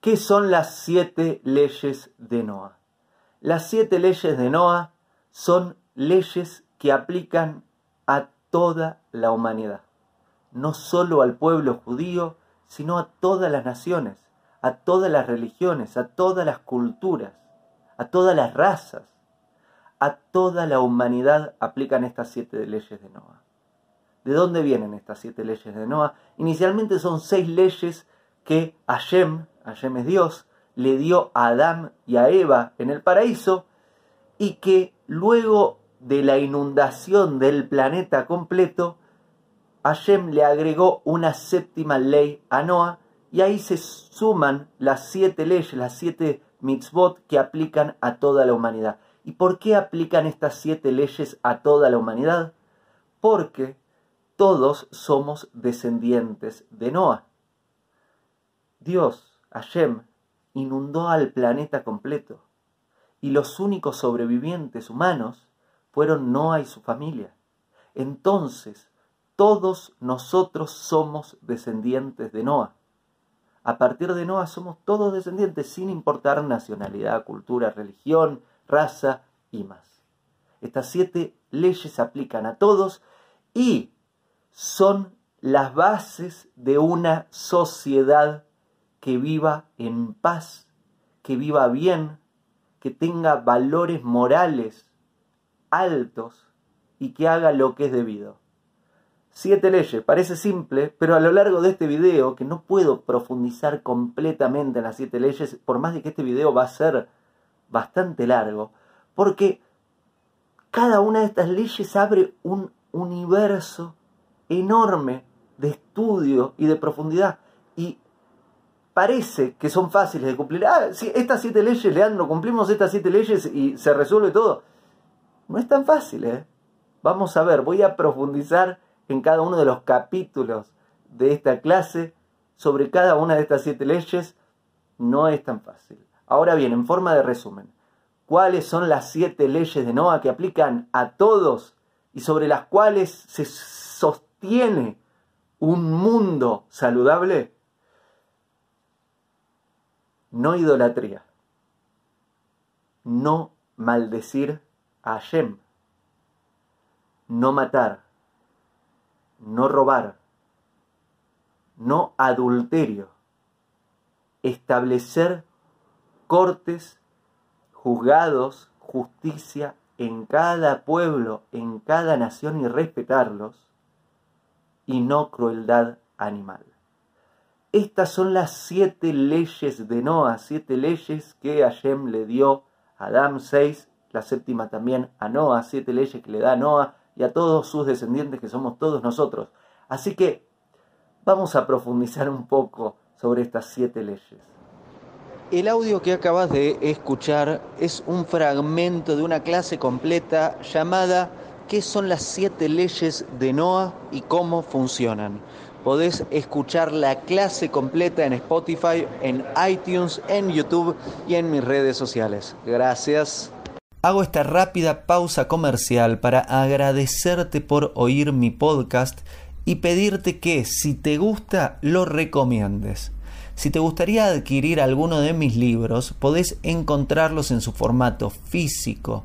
¿Qué son las siete leyes de Noah? Las siete leyes de Noah son leyes que aplican a toda la humanidad, no solo al pueblo judío, sino a todas las naciones, a todas las religiones, a todas las culturas, a todas las razas, a toda la humanidad aplican estas siete leyes de Noah. ¿De dónde vienen estas siete leyes de Noah? Inicialmente son seis leyes que Hashem, Hashem es Dios, le dio a Adán y a Eva en el paraíso y que luego de la inundación del planeta completo, Hashem le agregó una séptima ley a Noah y ahí se suman las siete leyes, las siete mitzvot que aplican a toda la humanidad. ¿Y por qué aplican estas siete leyes a toda la humanidad? Porque todos somos descendientes de Noah. Dios, Hashem, inundó al planeta completo y los únicos sobrevivientes humanos fueron Noah y su familia. Entonces, todos nosotros somos descendientes de Noah. A partir de Noah somos todos descendientes sin importar nacionalidad, cultura, religión, raza y más. Estas siete leyes aplican a todos y son las bases de una sociedad que viva en paz, que viva bien, que tenga valores morales altos y que haga lo que es debido. Siete leyes, parece simple, pero a lo largo de este video, que no puedo profundizar completamente en las siete leyes, por más de que este video va a ser bastante largo, porque cada una de estas leyes abre un universo enorme de estudio y de profundidad. Y parece que son fáciles de cumplir. Ah, estas siete leyes, Leandro, cumplimos estas siete leyes y se resuelve todo. No es tan fácil, ¿eh? Vamos a ver, voy a profundizar en cada uno de los capítulos de esta clase sobre cada una de estas siete leyes. No es tan fácil. Ahora bien, en forma de resumen, ¿cuáles son las siete leyes de Noah que aplican a todos y sobre las cuales se sostiene un mundo saludable? No idolatría. No maldecir a Hashem. No matar. No robar. No adulterio. Establecer cortes, juzgados, justicia en cada pueblo, en cada nación y respetarlos, y no crueldad animal. Estas son las siete leyes de Noah, siete leyes que Hashem le dio a Adán 6, la séptima también a Noah, siete leyes que le da a Noah y a todos sus descendientes que somos todos nosotros. Así que vamos a profundizar un poco sobre estas siete leyes. El audio que acabas de escuchar es un fragmento de una clase completa llamada ¿Qué son las siete leyes de Noah y cómo funcionan? Podés escuchar la clase completa en Spotify, en iTunes, en YouTube y en mis redes sociales. Gracias. Hago esta rápida pausa comercial para agradecerte por oír mi podcast y pedirte que si te gusta lo recomiendes. Si te gustaría adquirir alguno de mis libros, podés encontrarlos en su formato físico